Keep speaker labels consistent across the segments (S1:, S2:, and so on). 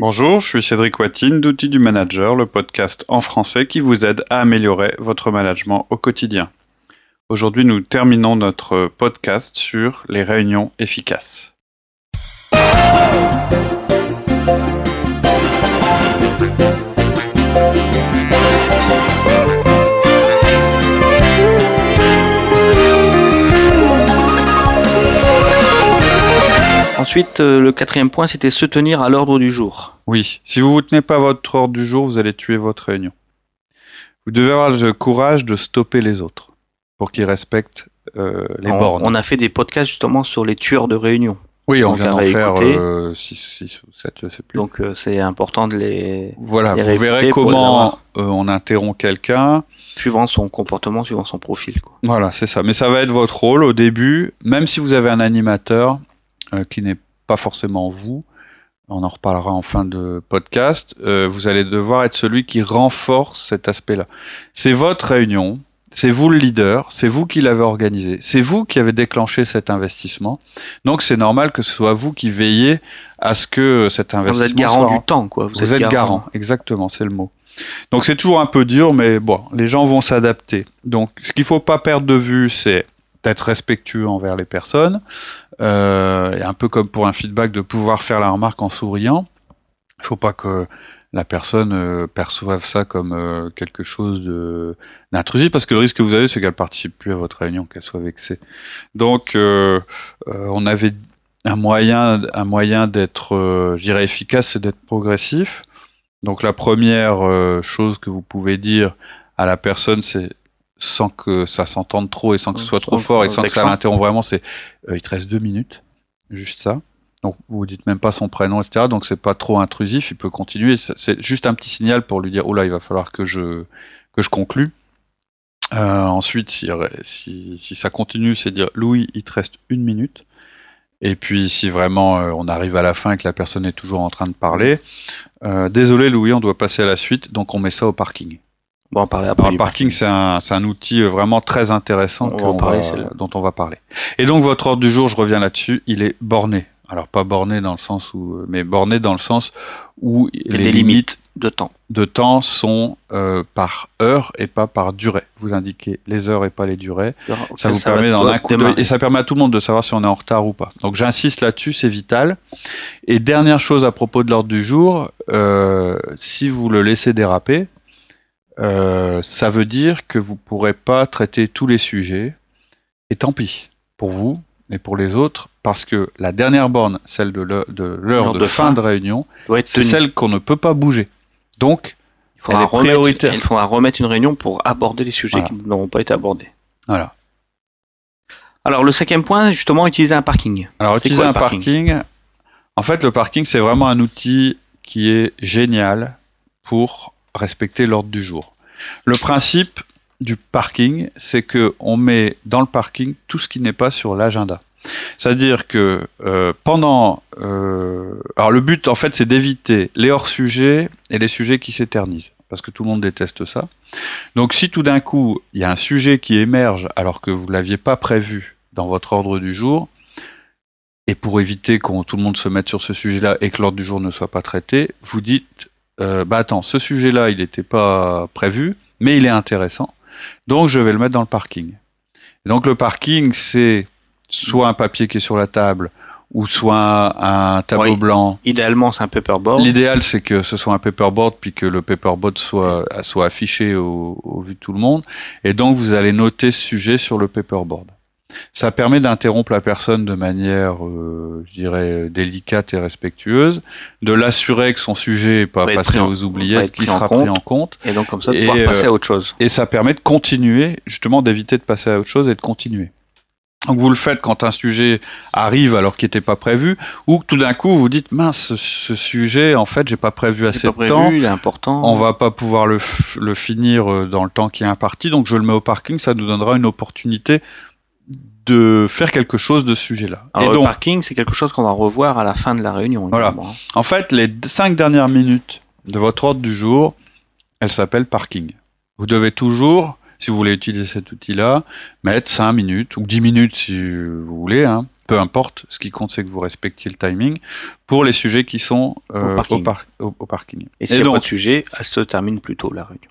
S1: Bonjour, je suis Cédric Watine d'Outils du Manager, le podcast en français qui vous aide à améliorer votre management au quotidien. Aujourd'hui, nous terminons notre podcast sur les réunions efficaces.
S2: Ensuite, euh, le quatrième point, c'était se tenir à l'ordre du jour.
S1: Oui, si vous ne vous tenez pas à votre ordre du jour, vous allez tuer votre réunion. Vous devez avoir le courage de stopper les autres pour qu'ils respectent euh, les
S2: on,
S1: bornes.
S2: on a fait des podcasts justement sur les tueurs de réunion.
S1: oui, on
S2: donc
S1: vient d'en faire
S2: réécouter.
S1: 6 ou 7, je sais plus.
S2: Donc euh, c'est important de les
S1: voilà,
S2: les
S1: vous verrez comment euh, on interrompt quelqu'un.
S2: suivant son comportement, suivant son profil. Quoi.
S1: Voilà, c'est ça. Mais ça va être votre rôle au début, même si vous avez un animateur qui n'est pas forcément vous. On en reparlera en fin de podcast. euh, vous allez devoir être celui qui renforce cet aspect-là. C'est votre réunion, c'est vous le leader, c'est vous qui l'avez organisé, c'est vous qui avez déclenché cet investissement. Donc c'est normal que ce soit vous qui veillez à ce que cet
S2: Vous
S1: investissement
S2: êtes garant
S1: soit
S2: du temps, quoi. Vous,
S1: vous êtes garant, exactement, c'est le mot. Donc c'est toujours un peu dur, mais bon, les gens vont s'adapter. Donc ce qu'il faut pas perdre de vue, c'est d'être respectueux envers les personnes, euh, et un peu comme pour un feedback, de pouvoir faire la remarque en souriant. Il faut pas que la personne euh, perçoive ça comme euh, quelque chose d'intrusif, parce que le risque que vous avez, c'est qu'elle participe plus à votre réunion, qu'elle soit vexée. Donc on avait un moyen, un moyen d'être, je dirais, efficace, c'est d'être progressif. Donc la première chose que vous pouvez dire à la personne, c'est sans que ça s'entende trop et sans que ce soit trop
S2: Sans-
S1: fort et sans que ça l'interrompe vraiment, c'est euh, il te reste deux minutes, juste ça. Donc vous dites même pas son prénom, etc. Donc c'est pas trop intrusif, il peut continuer. C'est- juste un petit signal pour lui dire oh là, il va falloir que je que je conclue. Euh, ensuite, si, si, si ça continue, c'est dire Louis, il te reste une minute. Et puis si vraiment euh, on arrive à la fin et que la personne est toujours en train de parler, désolé Louis, on doit passer à la suite, donc on met ça au parking.
S2: Bon, on va en parler après.
S1: Alors, le parking, c'est un, c'est un outil euh, vraiment très intéressant
S2: On parler,
S1: va-
S2: là.
S1: dont on va parler. Et donc votre ordre du jour, je reviens là-dessus, il est borné. Alors pas borné dans le sens où, euh, mais borné dans le sens où les limites
S2: limites de temps.
S1: de temps sont euh, par heure et pas par durée. Vous indiquez les heures et pas les durées. Ça vous permet dans un coup et ça permet à tout le monde de savoir si on est en retard ou pas. Donc j'insiste là-dessus, c'est vital. Et dernière chose à propos de l'ordre du jour, euh, si vous le laissez déraper, euh, ça veut dire que vous pourrez pas traiter tous les sujets. Et tant pis pour vous et pour les autres, parce que la dernière borne, celle de l'heure de, fin de réunion, c'est celle qu'on ne peut pas bouger. Donc,
S2: Il faudra
S1: elle est
S2: remettre-
S1: prioritaire.
S2: Il faudra remettre une réunion pour aborder les sujets
S1: Voilà.
S2: qui n'auront pas été abordés.
S1: voilà.
S2: Alors le cinquième point, justement, utiliser un parking.
S1: Alors, utiliser
S2: quoi,
S1: un
S2: parking,
S1: en fait, le parking, c'est vraiment un outil qui est génial pour respecter l'ordre du jour. Le principe du parking, c'est que on met dans le parking tout ce qui n'est pas sur l'agenda. C'est-à-dire que euh, pendant, euh, alors le but en fait, c'est d'éviter les hors-sujets et les sujets qui s'éternisent, parce que tout le monde déteste ça. Donc, si tout d'un coup il y a un sujet qui émerge alors que vous l'aviez pas prévu dans votre ordre du jour, et pour éviter que tout le monde se mette sur ce sujet-là et que l'ordre du jour ne soit pas traité, vous dites euh, bah attends, ce sujet-là, il n'était pas prévu, mais il est intéressant, donc je vais le mettre dans le parking. Et donc le parking, c'est soit un papier qui est sur la table, ou soit un tableau
S2: Oui.
S1: blanc.
S2: Idéalement, c'est un paperboard.
S1: L'idéal, c'est que ce soit un paperboard, puis que le paperboard soit, soit affiché au, au vu de tout le monde, et donc vous allez noter ce sujet sur le paperboard. Ça permet d'interrompre la personne de manière, euh, je dirais, délicate et respectueuse, de l'assurer que son sujet n'est pas
S2: Va
S1: passé aux oubliettes, qu'il sera
S2: compte.
S1: pris en compte,
S2: Et donc comme ça, de
S1: Et,
S2: pouvoir passer
S1: euh,
S2: à autre chose.
S1: et ça permet de continuer, justement d'éviter de passer à autre chose et de continuer. Donc vous le faites quand un sujet arrive alors qu'il n'était pas prévu, ou que tout d'un coup vous dites mince, ce, sujet en fait j'ai pas prévu assez
S2: pas
S1: de temps,
S2: il est important.
S1: on va pas pouvoir le finir euh, dans le temps qui est imparti, donc je le mets au parking, ça nous donnera une opportunité de faire quelque chose de ce sujet-là.
S2: Alors
S1: Et
S2: le
S1: donc,
S2: parking, c'est quelque chose qu'on va revoir à la fin de la réunion.
S1: Voilà. en fait, les cinq dernières minutes de votre ordre du jour, elles s'appellent parking. Vous devez toujours, si vous voulez utiliser cet outil-là, mettre 5 minutes ou 10 minutes si vous voulez, hein, peu importe, ce qui compte c'est que vous respectiez le timing pour les sujets qui sont euh,
S2: Au
S1: au,
S2: parking.
S1: par- au- au parking.
S2: Et s'il
S1: Et
S2: n'y a
S1: donc-
S2: pas de sujet, elle se termine plus tôt la réunion.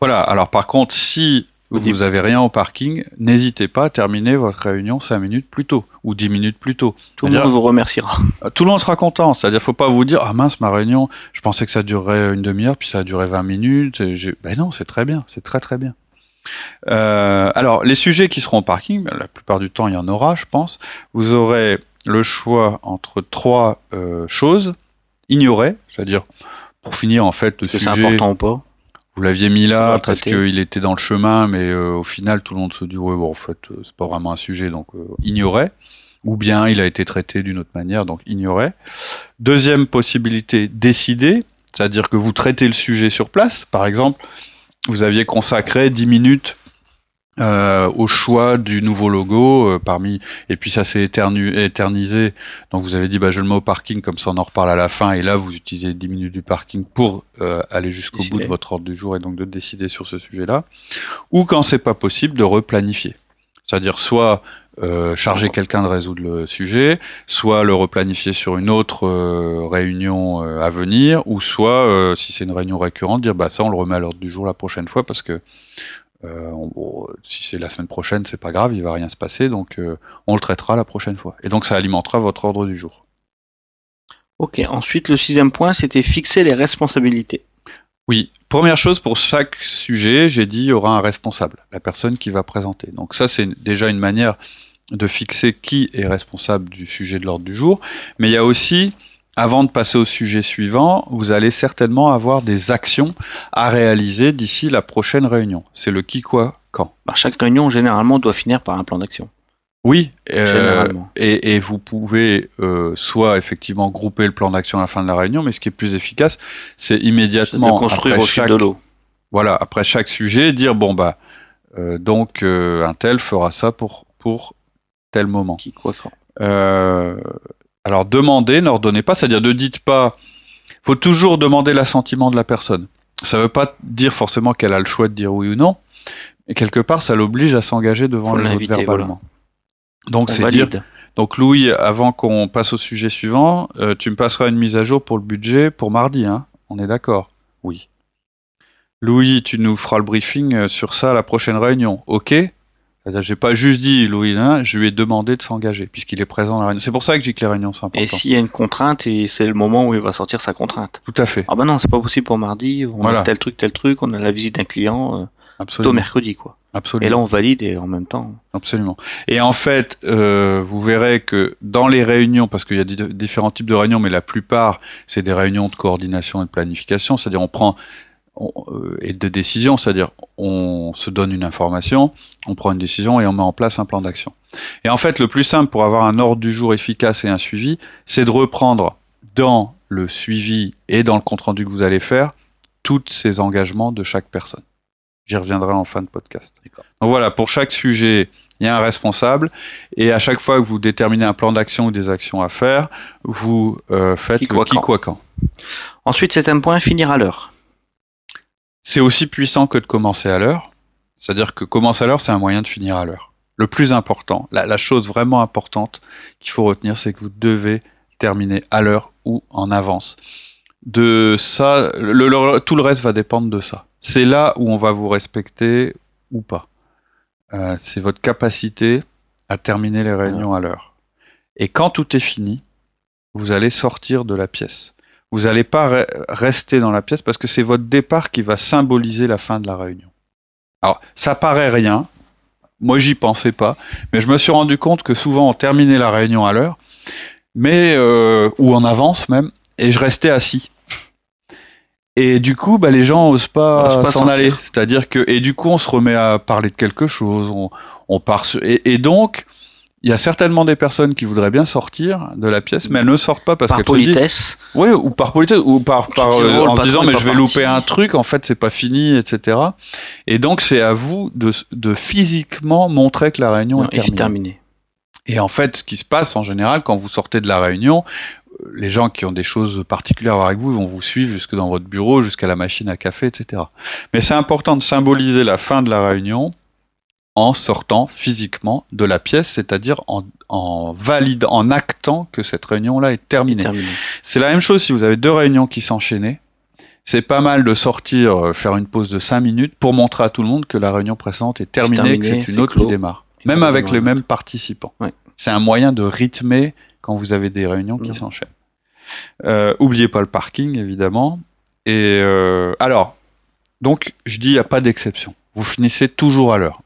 S1: Voilà, alors par contre, si vous n'avez rien au parking, n'hésitez pas à terminer votre réunion 5 minutes plus tôt ou 10 minutes plus tôt.
S2: Tout le monde vous remerciera.
S1: Euh, Tout le monde sera content, c'est-à-dire faut pas vous dire ah mince ma réunion, je pensais que ça durerait une demi-heure puis ça a duré 20 minutes. et Ben non, c'est très bien, c'est très très bien. Euh, alors les sujets qui seront au parking, ben, la plupart du temps il y en aura, je pense. Vous aurez le choix entre trois euh, choses ignorées, c'est-à-dire pour finir en fait le sujet.
S2: c'est important ou pas?
S1: Vous l'aviez mis là parce qu'il était dans le chemin, mais euh, au final, tout le monde se dit ouais, bon, en fait, euh, c'est pas vraiment un sujet, donc euh, ignorait. Ou bien il a été traité d'une autre manière, donc ignorait. Deuxième possibilité, décider, c'est-à-dire que vous traitez le sujet sur place. Par exemple, vous aviez consacré 10 minutes euh, au choix du nouveau logo euh, parmi et puis ça s'est éternu- éternisé. Donc vous avez dit bah je le mets au parking comme ça on en reparle à la fin. Et là vous utilisez 10 minutes du parking pour euh, aller jusqu'au bout de votre ordre du jour et donc de décider sur ce sujet-là. Ou quand c'est pas possible de replanifier. C'est-à-dire soit euh, charger quelqu'un de résoudre le sujet, soit le replanifier sur une autre euh, réunion euh, à venir, ou soit, si c'est une réunion récurrente, dire bah ça on le remet à l'ordre du jour la prochaine fois parce que euh, on- bon, si c'est la semaine prochaine, c'est pas grave, il va rien se passer, donc euh, on le traitera la prochaine fois. Et donc ça alimentera votre ordre du jour.
S2: Ok, ensuite le sixième point, c'était fixer les responsabilités.
S1: Oui, première chose pour chaque sujet, j'ai dit il y aura un responsable, la personne qui va présenter. Donc ça c'est déjà une manière de fixer qui est responsable du sujet de l'ordre du jour, mais il y a aussi avant de passer au sujet suivant, vous allez certainement avoir des actions à réaliser d'ici la prochaine réunion. C'est le qui quoi quand?
S2: Bah, chaque réunion, généralement, doit finir par un plan d'action.
S1: Oui, euh,
S2: Généralement.
S1: et, et vous pouvez euh, soit effectivement grouper le plan d'action à la fin de la réunion, mais ce qui est plus efficace, c'est
S2: de
S1: immédiatement
S2: construire
S1: après
S2: au fil
S1: chaque,
S2: de l'eau.
S1: voilà, après chaque sujet, dire bon bah euh, donc euh, un tel fera ça pour pour tel moment.
S2: Qui, quoi, quand?
S1: Alors demandez, n'ordonnez pas, c'est-à-dire ne dites pas. Faut toujours demander l'assentiment de la personne. Ça ne veut pas dire forcément qu'elle a le choix de dire oui ou non, mais quelque part ça l'oblige à s'engager devant
S2: Faut
S1: les autres verbalement. Donc
S2: On
S1: c'est dire donc Louis, avant qu'on passe au sujet suivant, euh, tu me passeras une mise à jour pour le budget pour mardi, hein On est d'accord? Oui. Louis, tu nous feras le briefing euh, sur ça à la prochaine réunion, ok? J'ai pas juste dit Louis, hein, je lui ai demandé de s'engager puisqu'il est présent dans la réunion. C'est pour ça que j'ai que les réunions sont
S2: Et
S1: importantes.
S2: s'il y a une contrainte, et c'est le moment où il va sortir sa contrainte.
S1: Tout à fait,
S2: Ah bah non, c'est pas possible pour mardi, on
S1: Voilà.
S2: a tel truc, tel truc, on a la visite d'un client, euh, plutôt mercredi quoi.
S1: absolument.
S2: Et là on valide et en même temps.
S1: Absolument. Et en fait, euh, vous verrez que dans les réunions, parce qu'il y a di- différents types de réunions, mais la plupart, c'est des réunions de coordination et de planification, c'est-à-dire on prend on- euh, et de décision, c'est-à-dire on se donne une information, on prend une décision et on met en place un plan d'action. Et en fait, le plus simple pour avoir un ordre du jour efficace et un suivi, c'est de reprendre dans le suivi et dans le compte-rendu que vous allez faire tous ces engagements de chaque personne. J'y reviendrai en fin de podcast. Donc voilà, pour chaque sujet, il y a un responsable, et à chaque fois que vous déterminez un plan d'action ou des actions à faire, vous euh, faites
S2: Qui,
S1: le
S2: quoi,
S1: qui, quoi, quand.
S2: Ensuite, septième point, finir à l'heure.
S1: C'est aussi puissant que de commencer à l'heure, c'est-à-dire que commencer à l'heure, c'est un moyen de finir à l'heure. Le plus important, la, la chose vraiment importante qu'il faut retenir, c'est que vous devez terminer à l'heure ou en avance. De ça, le- le- tout le reste va dépendre de ça. C'est là où on va vous respecter ou pas. Euh, c'est votre capacité à terminer les réunions à l'heure. Et quand tout est fini, vous allez sortir de la pièce. Vous n'allez pas re- rester dans la pièce parce que c'est votre départ qui va symboliser la fin de la réunion. Alors, ça paraît rien. Moi, j'y pensais pas, mais je me suis rendu compte que souvent on terminait la réunion à l'heure, mais euh, ou en avance même, et je restais assis. Et du coup, bah, les gens osent pas s'en aller. C'est-à-dire que, et du coup, on se remet à parler de quelque chose. On, on part sur- et, et donc, il y a certainement des personnes qui voudraient bien sortir de la pièce, mais elles ne sortent pas parce
S2: Par
S1: qu'elles se disent,
S2: politesse,
S1: oui, ou par politesse, ou par, par, euh,
S2: oh,
S1: en se disant mais je vais louper un truc, en fait c'est pas fini, etc. Et donc c'est à vous de, de physiquement montrer que la réunion
S2: non,
S1: est terminée.
S2: terminé.
S1: Et en fait, ce qui se passe en général quand vous sortez de la réunion, euh, les gens qui ont des choses particulières à voir avec vous vont vous suivre jusque dans votre bureau, jusqu'à la machine à café, etc. Mais c'est important de symboliser la fin de la réunion en sortant physiquement de la pièce, c'est-à-dire en, en valide, en actant que cette réunion-là est terminée.
S2: Terminé.
S1: C'est la même chose si vous avez deux réunions qui s'enchaînaient. C'est pas mal de sortir, euh, faire une pause de 5 minutes pour montrer à tout le monde que la réunion précédente est terminée, et que c'est une autre
S2: clos.
S1: qui démarre. Même avec les mêmes participants.
S2: Ouais.
S1: C'est un moyen de rythmer quand vous avez des réunions qui s'enchaînent. Euh, oubliez pas le parking, évidemment. Et euh, alors, donc, je dis, il n'y a pas d'exception. Vous finissez toujours à l'heure.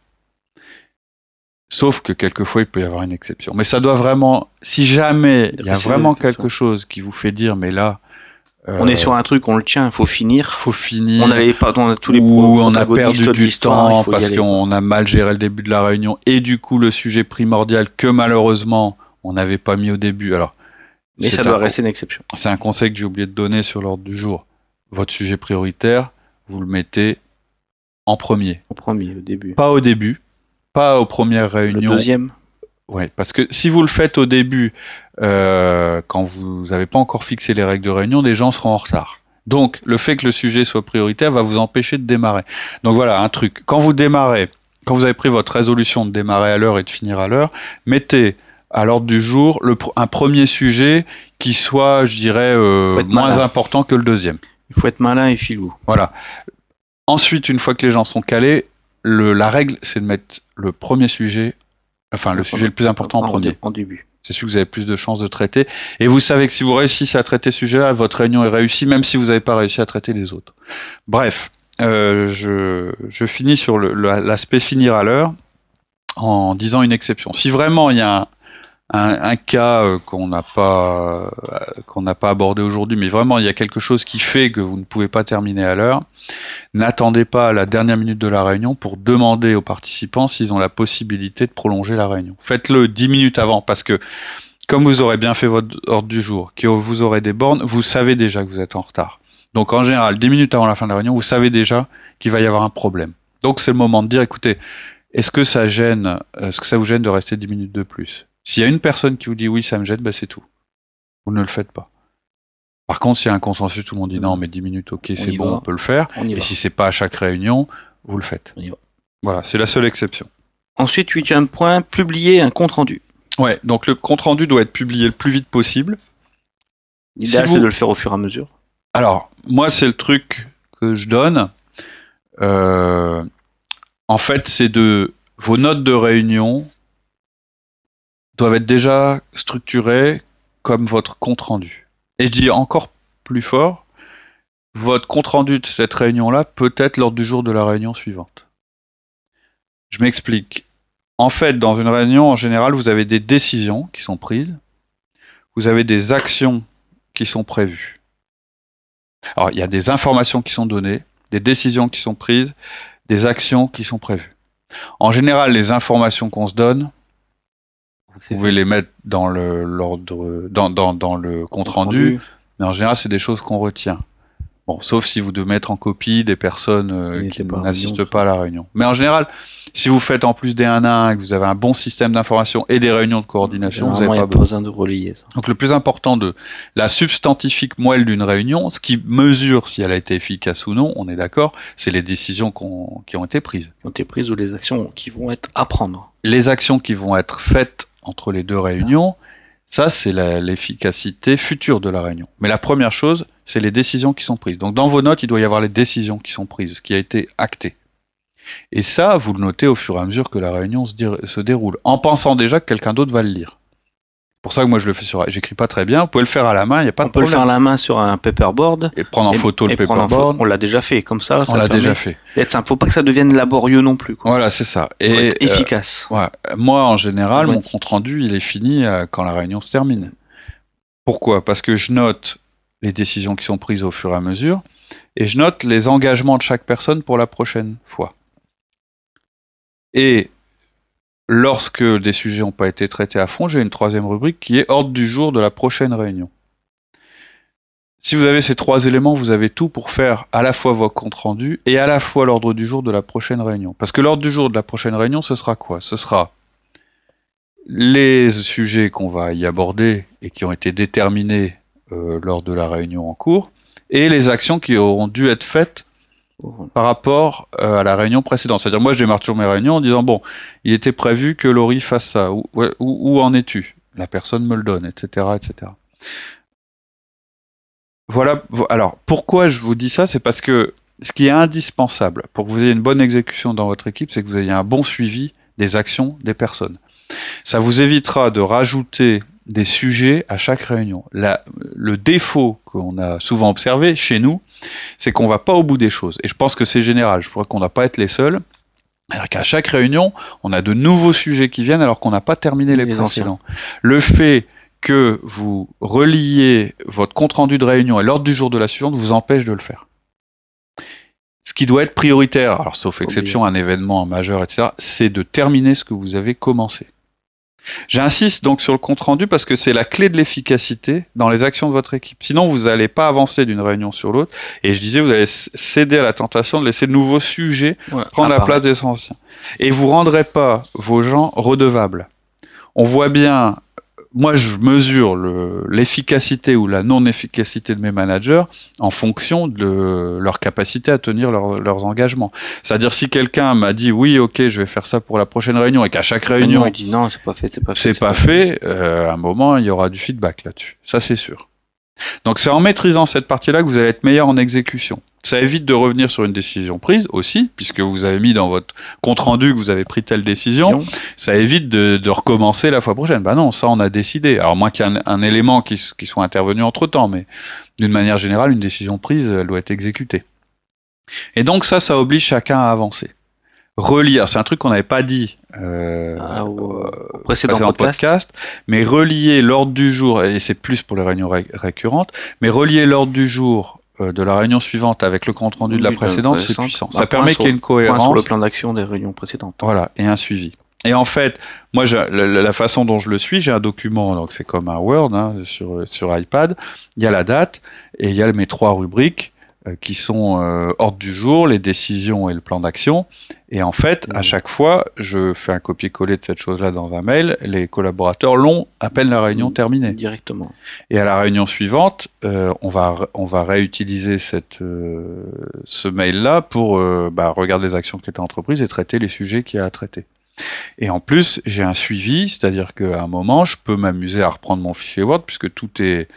S1: Sauf que quelquefois, il peut y avoir une exception. Mais ça doit vraiment, si jamais il y a vraiment quelque chose qui vous fait dire, mais là,
S2: On est sur un truc, on le tient, il faut finir.
S1: faut finir.
S2: On avait pas on a tous les
S1: ou on a perdu
S2: de
S1: du temps parce qu'on a mal géré le début de la réunion et du coup le sujet primordial que malheureusement on n'avait pas mis au début. Alors,
S2: Mais
S1: c'est
S2: ça doit
S1: un-
S2: rester une exception.
S1: c'est un conseil que j'ai oublié de donner sur l'ordre du jour. Votre sujet prioritaire, vous le mettez en premier,
S2: Au premier, au début.
S1: pas au début, pas aux premières
S2: Le
S1: réunions.
S2: deuxième,
S1: Ouais, parce que si vous le faites au début, euh, quand vous n'avez pas encore fixé les règles de réunion, les gens seront en retard. Donc, le fait que le sujet soit prioritaire va vous empêcher de démarrer. Donc voilà, un truc. Quand vous démarrez, quand vous avez pris votre résolution de démarrer à l'heure et de finir à l'heure, mettez à l'ordre du jour le, un premier sujet qui soit, je dirais, euh, moins
S2: malin.
S1: important que le deuxième.
S2: il faut être malin et filou.
S1: Voilà. Ensuite, une fois que les gens sont calés, le, la règle, c'est de mettre le premier sujet, enfin le sujet le plus important en premier.
S2: En début.
S1: C'est sûr que vous avez plus de chances de traiter. Et vous savez que si vous réussissez à traiter ce sujet-là, votre réunion est réussie, même si vous n'avez pas réussi à traiter les autres. Bref, euh, je, je finis sur l'aspect finir à l'heure en disant une exception. Si vraiment il y a un, un- cas euh, qu'on n'a pas euh, qu'on n'a pas abordé aujourd'hui, mais vraiment il y a quelque chose qui fait que vous ne pouvez pas terminer à l'heure, n'attendez pas à la dernière minute de la réunion pour demander aux participants s'ils ont la possibilité de prolonger la réunion. Faites-le 10 minutes avant parce que comme vous aurez bien fait votre ordre du jour, que vous aurez des bornes, vous savez déjà que vous êtes en retard. Donc en général, 10 minutes avant la fin de la réunion, vous savez déjà qu'il va y avoir un problème. Donc c'est le moment de dire, écoutez, est-ce que ça gêne, est-ce que ça vous gêne de rester 10 minutes de plus? S'il y a une personne qui vous dit oui, ça me gêne, ben c'est tout. Vous ne le faites pas. Par contre, s'il y a un consensus, tout le monde dit non, mais 10 minutes, ok, c'est bon,
S2: va.
S1: on peut le faire. Et
S2: va.
S1: si c'est pas à chaque réunion, vous le faites.
S2: On y va.
S1: Voilà, c'est la seule exception.
S2: Ensuite, huitième point, publier un compte rendu.
S1: Ouais, donc le compte rendu doit être publié le plus vite possible.
S2: L'idéal,
S1: Si vous-
S2: c'est de le faire au fur et à mesure.
S1: Alors, moi, c'est le truc que je donne. Euh, en fait, c'est de vos notes de réunion doivent être déjà structurées comme votre compte rendu. Et je dis encore plus fort, votre compte rendu de cette réunion-là peut être l'ordre du jour de la réunion suivante. Je m'explique. En fait, dans une réunion, en général, vous avez des décisions qui sont prises, vous avez des actions qui sont prévues. Alors, il y a des informations qui sont données, des décisions qui sont prises, des actions qui sont prévues. En général, les informations qu'on se donne, vous pouvez les mettre dans le, l'ordre, dans, dans, dans le compte rendu, mais en général, c'est des choses qu'on retient. Bon, sauf si vous devez mettre en copie des personnes euh, qui n'assistent pas à la réunion. Mais en général, si vous faites en plus des 1 à 1 et que vous avez un bon système d'information et des réunions de coordination, vous n'avez pas besoin.
S2: besoin de relayer ça.
S1: Donc le plus important de la substantifique moelle d'une réunion, ce qui mesure si elle a été efficace ou non, on est d'accord, c'est les décisions qu'on- qui ont été prises.
S2: Qui ont été prises ou les actions qui vont être à prendre.
S1: Les actions qui vont être faites entre les deux réunions, ça c'est l'efficacité future de la réunion. Mais la première chose, c'est les décisions qui sont prises. Donc dans vos notes, il doit y avoir les décisions qui sont prises, ce qui a été acté. Et ça, vous le notez au fur et à mesure que la réunion se, se déroule, en pensant déjà que quelqu'un d'autre va le lire. C'est pour ça que moi je le fais sur, j'écris pas très bien. Vous pouvez le faire à la main, il n'y a pas
S2: on
S1: de
S2: peut le
S1: problème.
S2: faire à la main sur un paperboard.
S1: Et prendre en
S2: et-
S1: photo le paperboard.
S2: On l'a déjà fait, comme ça.
S1: On l'a déjà fait.
S2: simple. Faut pas que ça devienne laborieux non plus. Quoi.
S1: Voilà, c'est ça.
S2: Faut
S1: Et
S2: être
S1: euh,
S2: efficace.
S1: ouais, moi, en général, mon compte rendu, il est fini euh, quand la réunion se termine. Pourquoi? Parce que je note les décisions qui sont prises au fur et à mesure, et je note les engagements de chaque personne pour la prochaine fois. Et lorsque des sujets n'ont pas été traités à fond, j'ai une troisième rubrique qui est ordre du jour de la prochaine réunion. Si vous avez ces trois éléments, vous avez tout pour faire à la fois votre compte rendu et à la fois l'ordre du jour de la prochaine réunion. Parce que l'ordre du jour de la prochaine réunion, ce sera quoi? Ce sera les sujets qu'on va y aborder et qui ont été déterminés euh, lors de la réunion en cours, et les actions qui auront dû être faites par rapport euh, à la réunion précédente. C'est-à-dire, moi, je démarre toujours mes réunions en disant bon, il était prévu que Laurie fasse ça. Où, en es-tu? La personne me le donne, etc., etc. Voilà. Alors, pourquoi je vous dis ça? C'est parce que ce qui est indispensable pour que vous ayez une bonne exécution dans votre équipe, c'est que vous ayez un bon suivi des actions des personnes. Ça vous évitera de rajouter des sujets à chaque réunion. Le défaut qu'on a souvent observé chez nous, c'est qu'on va pas au bout des choses. Et je pense que c'est général. Je crois qu'on ne va pas être les seuls. Alors qu'à chaque réunion, on a de nouveaux sujets qui viennent alors qu'on n'a pas terminé les, les précédents. Le fait que vous reliez votre compte rendu de réunion à l'ordre du jour de la suivante vous empêche de le faire. Ce qui doit être prioritaire, alors sauf exception, un événement majeur, etc., c'est de terminer ce que vous avez commencé. J'insiste donc sur le compte rendu parce que c'est la clé de l'efficacité dans les actions de votre équipe. Sinon, vous n'allez pas avancer d'une réunion sur l'autre. Et je disais, vous allez céder à la tentation de laisser de nouveaux sujets prendre la place des anciens. Et vous rendrez pas vos gens redevables. On voit bien moi, je mesure l'efficacité ou la non-efficacité de mes managers en fonction de leur capacité à tenir leurs engagements. C'est-à-dire, si quelqu'un m'a dit oui, ok, je vais faire ça pour la prochaine réunion, et qu'à chaque réunion,
S2: il dit non, c'est pas fait, c'est pas fait,
S1: c'est pas fait, euh, à un moment, il y aura du feedback là-dessus. Ça, c'est sûr. Donc c'est en maîtrisant cette partie-là que vous allez être meilleur en exécution. Ça évite de revenir sur une décision prise aussi, puisque vous avez mis dans votre compte rendu que vous avez pris telle décision. Ça évite de, recommencer la fois prochaine. Bah non, ça on a décidé. Alors moins qu'il y ait un, élément qui, qui, soit intervenu entre temps, mais d'une manière générale, une décision prise, elle doit être exécutée. Et donc ça, ça oblige chacun à avancer relire, c'est un truc qu'on n'avait pas dit euh,
S2: ah, au, précédent, podcast.
S1: mais relier l'ordre du jour, et c'est plus pour les réunions récurrentes, mais relier l'ordre du jour euh, de la réunion suivante avec le compte rendu de la précédente, c'est puissant. ça permet qu'il y ait une cohérence.
S2: sur le plan d'action des réunions précédentes.
S1: Voilà, et un suivi. Et en fait, moi, la, la, façon dont je le suis, j'ai un document, donc c'est comme un Word hein, sur, sur iPad. Il y a la date et il y a mes trois rubriques qui sont euh, ordre du jour, les décisions et le plan d'action. Et en fait, à mmh. chaque fois, je fais un copier-coller de cette chose-là dans un mail. Les collaborateurs l'ont à peine la réunion mmh. terminée.
S2: Directement.
S1: Et à la réunion suivante, euh, on va on va réutiliser cette euh, ce mail-là pour euh, bah, regarder les actions qui étaient entreprises et traiter les sujets qu'il y a à traiter. Et en plus, j'ai un suivi, c'est-à-dire qu'à un moment, je peux m'amuser à reprendre mon fichier Word puisque tout est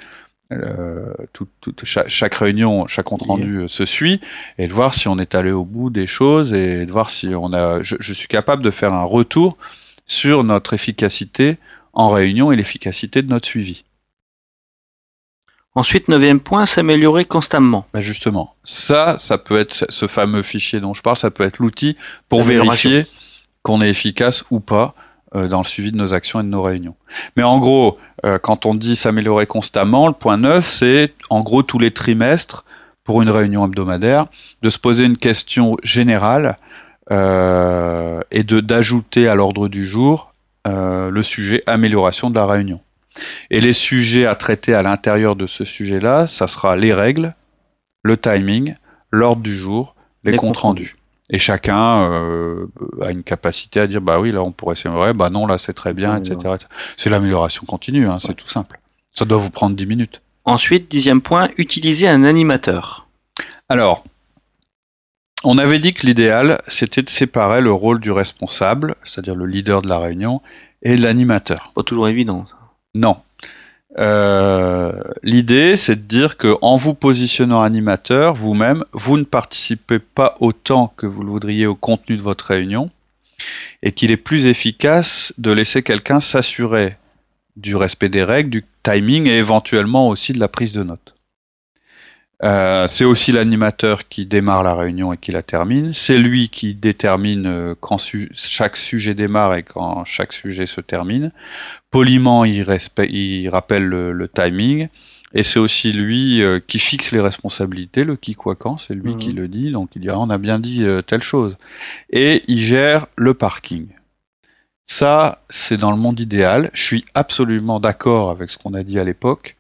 S1: euh, tout, chaque, réunion, chaque compte rendu euh, se suit, et de voir si on est allé au bout des choses et de voir si on a. Je, suis capable de faire un retour sur notre efficacité en réunion et l'efficacité de notre suivi.
S2: Ensuite, neuvième point, s'améliorer constamment.
S1: Ben justement, ça, ça peut être ce fameux fichier dont je parle, ça peut être l'outil pour vérifier qu'on est efficace ou pas dans le suivi de nos actions et de nos réunions. Mais en gros, euh, quand on dit s'améliorer constamment, le point 9, c'est en gros tous les trimestres, pour une réunion hebdomadaire, de se poser une question générale euh, et de d'ajouter à l'ordre du jour le sujet amélioration de la réunion. Et les sujets à traiter à l'intérieur de ce sujet-là, ça sera les règles, le timing, l'ordre du jour, les, les comptes rendus. Et chacun euh, a une capacité à dire bah oui là on pourrait s'améliorer, bah non là c'est très bien, etc. C'est l'amélioration continue, hein, c'est tout simple. Ça doit vous prendre 10 minutes.
S2: Ensuite, dixième point, utiliser un animateur.
S1: Alors, on avait dit que l'idéal c'était de séparer le rôle du responsable, c'est-à-dire le leader de la réunion, et l'animateur.
S2: Pas toujours évident. Ça.
S1: Non, euh, l'idée, c'est de dire que en vous positionnant animateur, vous-même, vous ne participez pas autant que vous le voudriez au contenu de votre réunion, et qu'il est plus efficace de laisser quelqu'un s'assurer du respect des règles, du timing et éventuellement aussi de la prise de notes. Euh, c'est aussi l'animateur qui démarre la réunion et qui la termine. C'est lui qui détermine euh, quand chaque sujet démarre et quand chaque sujet se termine. Poliment, il, il rappelle le, timing. Et c'est aussi lui euh, qui fixe les responsabilités, le qui quoi quand, c'est lui qui mhm. le dit. Donc il dit ah, on a bien dit telle chose. Et il gère le parking. Ça, c'est dans le monde idéal. Je suis absolument d'accord avec ce qu'on a dit à l'époque.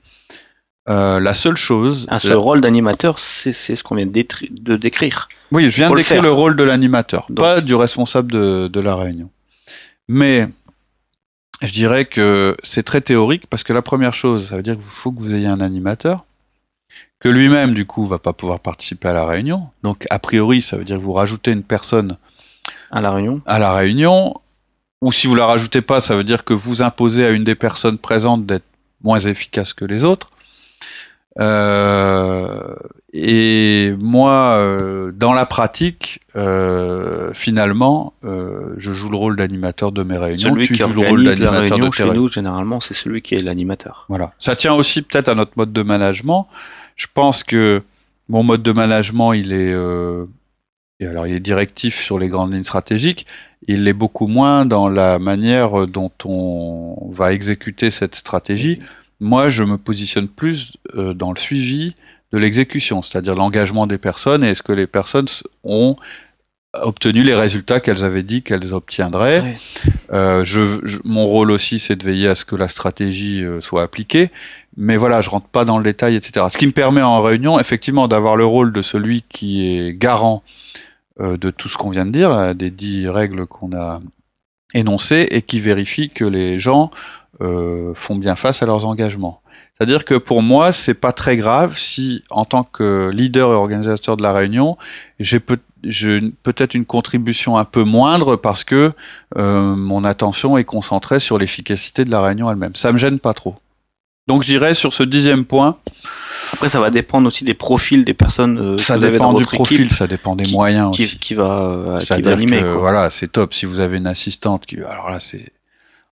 S1: Euh, la seule chose.
S2: Ah, ce rôle d'animateur, c'est ce qu'on vient de décrire.
S1: Oui, je viens de décrire le, rôle de l'animateur, pas du responsable de, la réunion. Mais je dirais que c'est très théorique parce que la première chose, ça veut dire qu'il faut que vous ayez un animateur que lui-même, du coup, va pas pouvoir participer à la réunion. Donc, a priori, ça veut dire que vous rajoutez une personne
S2: À la réunion.
S1: à la réunion, ou si vous la rajoutez pas, ça veut dire que vous imposez à une des personnes présentes d'être moins efficace que les autres. Euh, et moi, euh, dans la pratique, euh, finalement, euh, je joue le rôle d'animateur de mes réunions.
S2: Celui
S1: tu
S2: qui
S1: joues le rôle d'animateur de
S2: chez
S1: réunions.
S2: nous, généralement, c'est celui qui est l'animateur.
S1: Voilà. Ça tient aussi peut-être à notre mode de management. Je pense que mon mode de management, il est, euh, et alors il est directif sur les grandes lignes stratégiques. Il l'est beaucoup moins dans la manière dont on va exécuter cette stratégie. Moi, je me positionne plus euh, dans le suivi de l'exécution, c'est-à-dire l'engagement des personnes et est-ce que les personnes ont obtenu les résultats qu'elles avaient dit qu'elles obtiendraient. Euh, je, je- mon rôle aussi, c'est de veiller à ce que la stratégie euh, soit appliquée. Mais voilà, je rentre pas dans le détail, etc. Ce qui me permet en réunion, effectivement, d'avoir le rôle de celui qui est garant euh, de tout ce qu'on vient de dire, des dix règles qu'on a énoncées, et qui vérifie que les gens euh, font bien face à leurs engagements. C'est-à-dire que pour moi, c'est pas très grave si, en tant que leader et organisateur de la réunion, j'ai peut- j'ai une- peut-être une contribution un peu moindre parce que euh, mon attention est concentrée sur l'efficacité de la réunion elle-même. Ça me gêne pas trop. Donc je dirais sur ce dixième point,
S2: Après, ça va dépendre aussi des profils des personnes euh,
S1: ça
S2: que vous avez
S1: dépend
S2: dans
S1: du
S2: votre
S1: profil,
S2: équipe
S1: ça dépend des moyens
S2: qui,
S1: aussi.
S2: qui va, euh, qui va animer.
S1: que, voilà, c'est top. Si vous avez une assistante qui, alors là, c'est,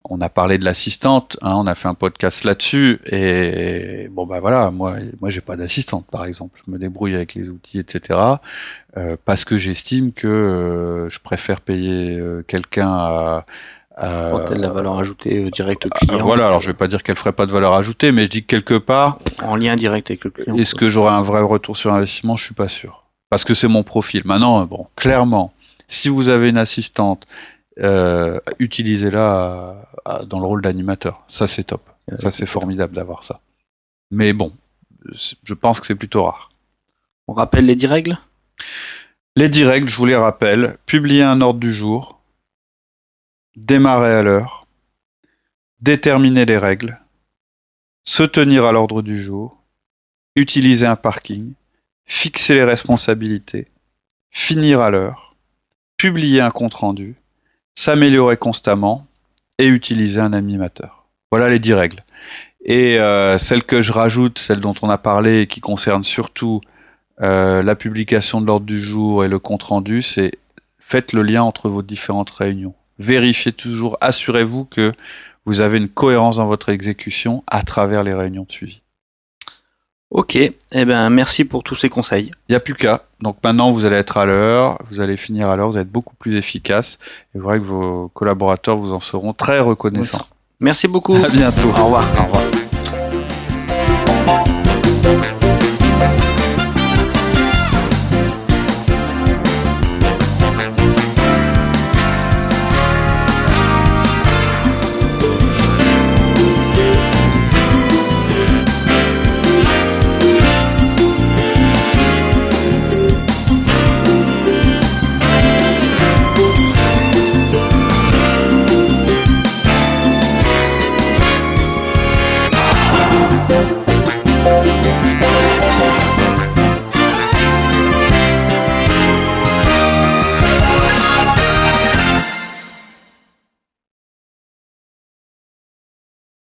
S1: on a parlé de l'assistante, hein, on a fait un podcast là-dessus, et bon bah voilà, moi, moi j'ai pas d'assistante par exemple, je me débrouille avec les outils, etc. euh, parce que j'estime que euh, je préfère payer euh, quelqu'un à, à-
S2: Apporter de la valeur ajoutée directe au client.
S1: voilà, alors je vais pas dire qu'elle ferait pas de valeur ajoutée, mais je dis que quelque part,
S2: En lien direct avec le client.
S1: est-ce que j'aurai un vrai retour sur investissement? Je suis pas sûr. Parce que c'est mon profil. Maintenant, bon, clairement, si vous avez une assistante, euh, utilisez-la dans le rôle d'animateur. Ça, c'est top. Ça, c'est formidable d'avoir ça. Mais bon, je pense que c'est plutôt rare.
S2: On rappelle les 10 règles?
S1: Les 10 règles, je vous les rappelle. Publier un ordre du jour. Démarrer à l'heure. Déterminer les règles. Se tenir à l'ordre du jour. Utiliser un parking. Fixer les responsabilités. Finir à l'heure. Publier un compte-rendu. S'améliorer constamment. Et utiliser un animateur. Voilà les 10 règles. Et euh, celle que je rajoute, celle dont on a parlé et qui concerne surtout euh, la publication de l'ordre du jour et le compte rendu, c'est faites le lien entre vos différentes réunions. Vérifiez toujours, assurez-vous que vous avez une cohérence dans votre exécution à travers les réunions de suivi.
S2: Ok, eh ben merci pour tous ces conseils.
S1: Il n'y a plus qu'à. Donc maintenant, vous allez être à l'heure, vous allez finir à l'heure, vous allez être beaucoup plus efficace. Et vous verrez que vos collaborateurs vous en seront très reconnaissants.
S2: Merci beaucoup.
S1: À bientôt.
S2: Au revoir.
S1: Au revoir.